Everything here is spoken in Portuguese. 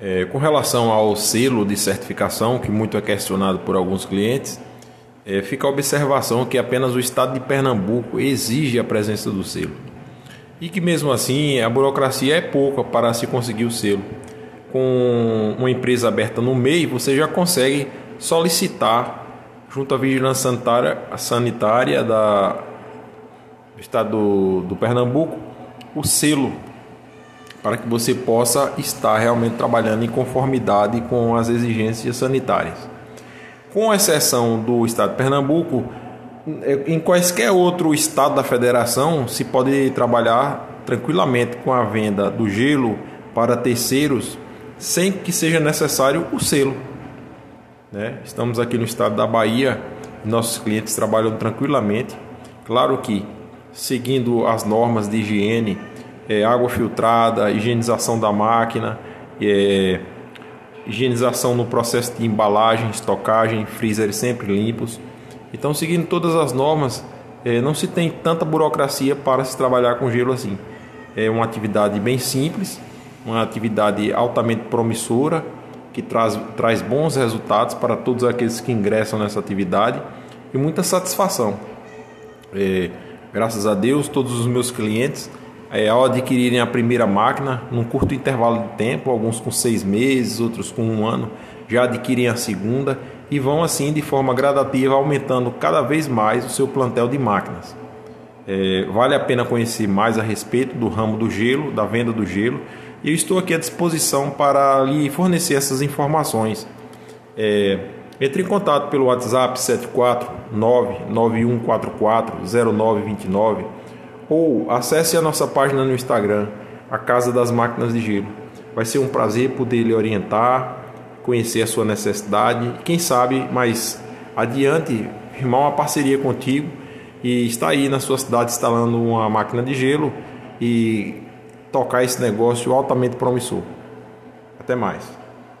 É, com relação ao selo de certificação, que muito é questionado por alguns clientes, é, fica a observação que apenas o estado de Pernambuco exige a presença do selo. E que mesmo assim a burocracia é pouca para se conseguir o selo. Com uma empresa aberta no meio, você já consegue solicitar junto à Vigilância Sanitária, sanitária da, do estado do, do Pernambuco o selo para que você possa estar realmente trabalhando em conformidade com as exigências sanitárias. Com exceção do estado de Pernambuco, é, em quaisquer outro estado da federação se pode trabalhar tranquilamente com a venda do gelo para terceiros sem que seja necessário o selo. Né? Estamos aqui no estado da Bahia, nossos clientes trabalham tranquilamente. Claro que seguindo as normas de higiene, é, água filtrada, higienização da máquina, é, higienização no processo de embalagem, estocagem, freezer sempre limpos. Então, seguindo todas as normas, é, não se tem tanta burocracia para se trabalhar com gelo assim. É uma atividade bem simples, uma atividade altamente promissora que traz, traz bons resultados para todos aqueles que ingressam nessa atividade e muita satisfação. É, graças a Deus, todos os meus clientes, é, ao adquirirem a primeira máquina, num curto intervalo de tempo, alguns com seis meses, outros com um ano, já adquirem a segunda e vão assim de forma gradativa aumentando cada vez mais o seu plantel de máquinas. É, vale a pena conhecer mais a respeito do ramo do gelo, da venda do gelo, e eu estou aqui à disposição para lhe fornecer essas informações. É, entre em contato pelo WhatsApp 74991440929 ou acesse a nossa página no Instagram, a Casa das Máquinas de Gelo. Vai ser um prazer poder lhe orientar, conhecer a sua necessidade, quem sabe mais adiante firmar uma parceria contigo e estar aí na sua cidade instalando uma máquina de gelo e tocar esse negócio altamente promissor. Até mais.